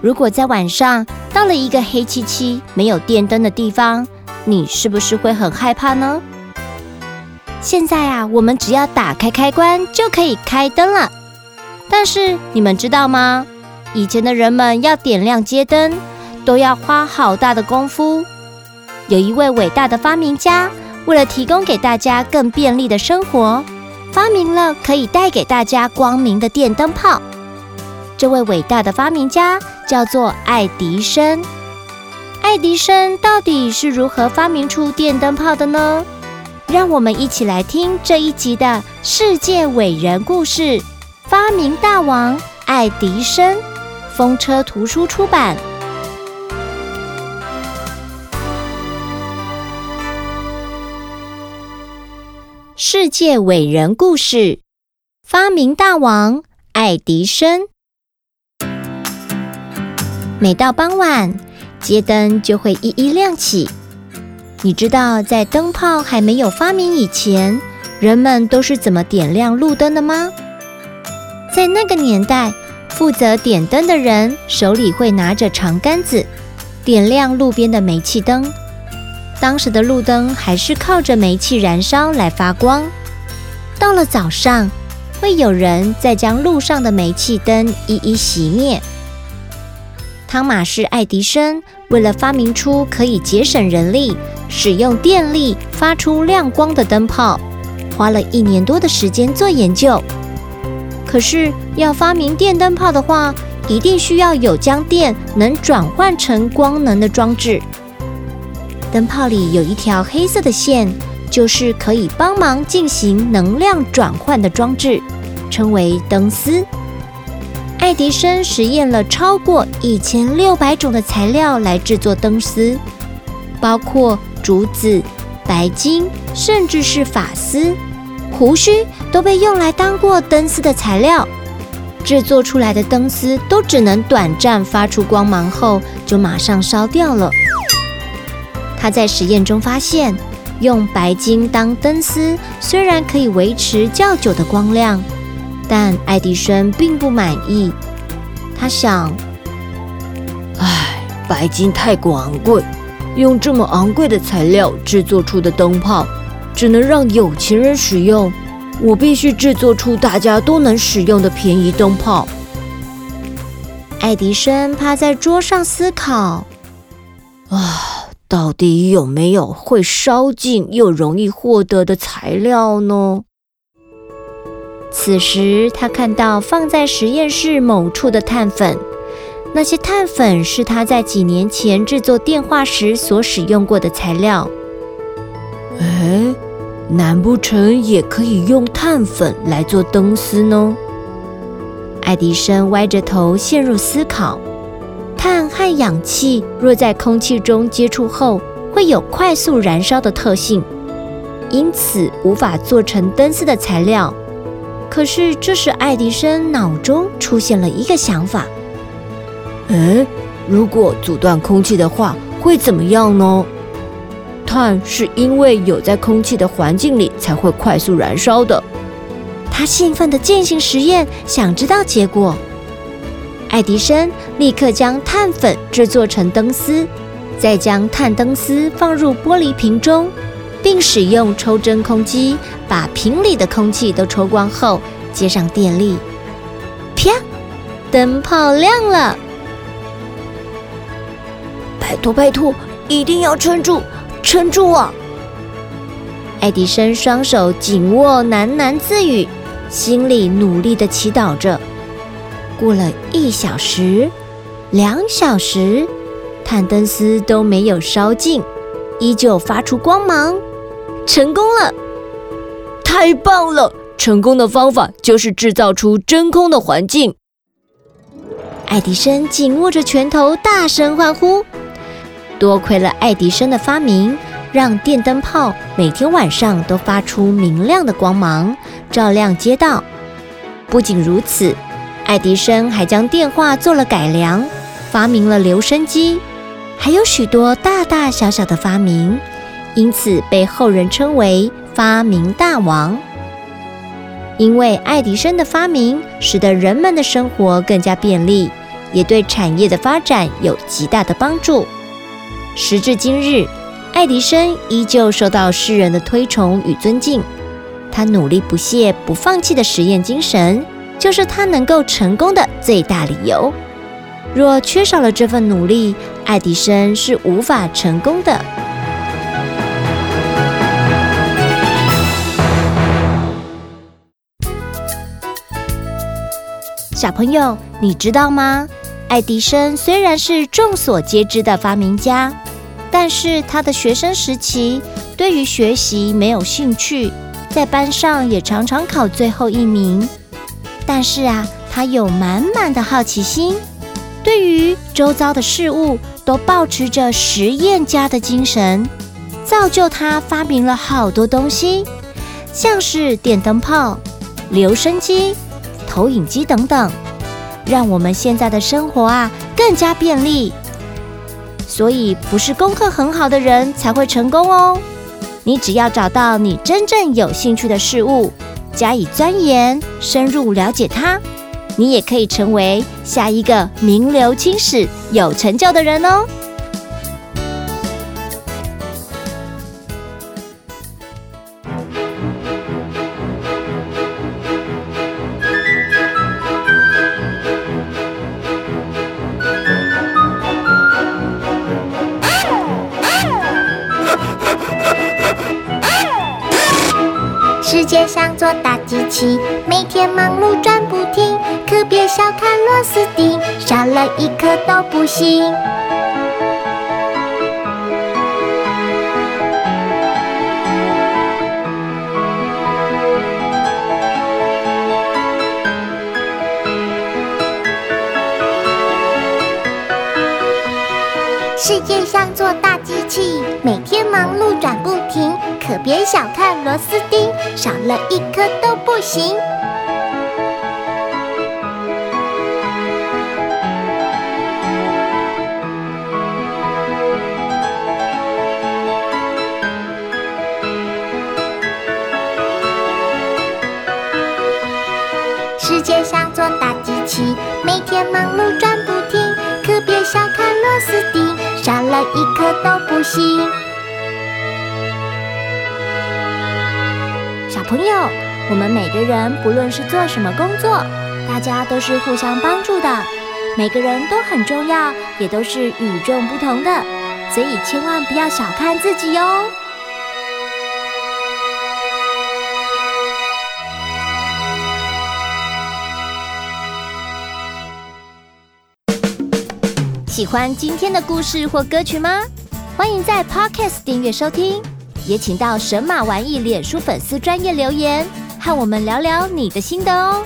如果在晚上到了一个黑漆漆、没有电灯的地方，你是不是会很害怕呢？现在啊，我们只要打开开关就可以开灯了。但是你们知道吗？以前的人们要点亮街灯，都要花好大的功夫。有一位伟大的发明家，为了提供给大家更便利的生活，发明了可以带给大家光明的电灯泡。这位伟大的发明家叫做爱迪生。爱迪生到底是如何发明出电灯泡的呢？让我们一起来听这一集的世界伟人故事——发明大王爱迪生。风车图书出版。世界伟人故事：发明大王爱迪生。每到傍晚，街灯就会一一亮起。你知道，在灯泡还没有发明以前，人们都是怎么点亮路灯的吗？在那个年代，负责点灯的人手里会拿着长杆子，点亮路边的煤气灯。当时的路灯还是靠着煤气燃烧来发光。到了早上，会有人再将路上的煤气灯一一熄灭。汤马士·爱迪生为了发明出可以节省人力、使用电力、发出亮光的灯泡，花了一年多的时间做研究。可是要发明电灯泡的话，一定需要有将电能转换成光能的装置。灯泡里有一条黑色的线，就是可以帮忙进行能量转换的装置，称为灯丝。爱迪生实验了超过一千六百种的材料来制作灯丝，包括竹子、白金，甚至是发丝、胡须都被用来当过灯丝的材料。制作出来的灯丝都只能短暂发出光芒后，就马上烧掉了。他在实验中发现，用白金当灯丝虽然可以维持较久的光亮，但爱迪生并不满意。他想：“唉，白金太过昂贵，用这么昂贵的材料制作出的灯泡，只能让有钱人使用。我必须制作出大家都能使用的便宜灯泡。”爱迪生趴在桌上思考：“啊。”到底有没有会烧尽又容易获得的材料呢？此时，他看到放在实验室某处的碳粉，那些碳粉是他在几年前制作电话时所使用过的材料。哎，难不成也可以用碳粉来做灯丝呢？爱迪生歪着头陷入思考。碳和氧气若在空气中接触后，会有快速燃烧的特性，因此无法做成灯丝的材料。可是，这时爱迪生脑中出现了一个想法：诶，如果阻断空气的话，会怎么样呢？碳是因为有在空气的环境里才会快速燃烧的。他兴奋地进行实验，想知道结果。爱迪生立刻将碳粉制作成灯丝，再将碳灯丝放入玻璃瓶中，并使用抽真空机把瓶里的空气都抽光后，接上电力，啪，灯泡亮了。拜托拜托，一定要撑住，撑住啊！爱迪生双手紧握，喃喃自语，心里努力的祈祷着。过了一小时，两小时，碳灯丝都没有烧尽，依旧发出光芒，成功了！太棒了！成功的方法就是制造出真空的环境。爱迪生紧握着拳头，大声欢呼：“多亏了爱迪生的发明，让电灯泡每天晚上都发出明亮的光芒，照亮街道。不仅如此，爱迪生还将电话做了改良，发明了留声机，还有许多大大小小的发明，因此被后人称为发明大王。因为爱迪生的发明，使得人们的生活更加便利，也对产业的发展有极大的帮助。时至今日，爱迪生依旧受到世人的推崇与尊敬。他努力不懈、不放弃的实验精神，就是他能够成功的最大理由。若缺少了这份努力，爱迪生是无法成功的。小朋友，你知道吗？爱迪生虽然是众所皆知的发明家，但是他的学生时期对于学习没有兴趣，在班上也常常考最后一名。但是啊，他有满满的好奇心，对于周遭的事物都保持着实验家的精神，造就他发明了好多东西，像是电灯泡、留声机。投影机等等，让我们现在的生活啊更加便利。所以，不是功课很好的人才会成功哦。你只要找到你真正有兴趣的事物，加以钻研、深入了解它，你也可以成为下一个名留青史、有成就的人哦。世界像座大机器，每天忙碌转不停，可别小看螺丝钉，少了一颗都不行。世界像座大机器，每天忙碌转不停，可别小看螺丝钉，少了一颗都不行。世界像座大机器，每天忙碌转不停，可别小看螺丝钉。少了一颗都不行。朋友，我们每个人不论是做什么工作，大家都是互相帮助的，每个人都很重要，也都是与众不同的，所以千万不要小看自己哦。喜欢今天的故事或歌曲吗？欢迎在 Podcast 订阅收听，也请到神马玩意脸书粉丝专业留言，和我们聊聊你的心得哦。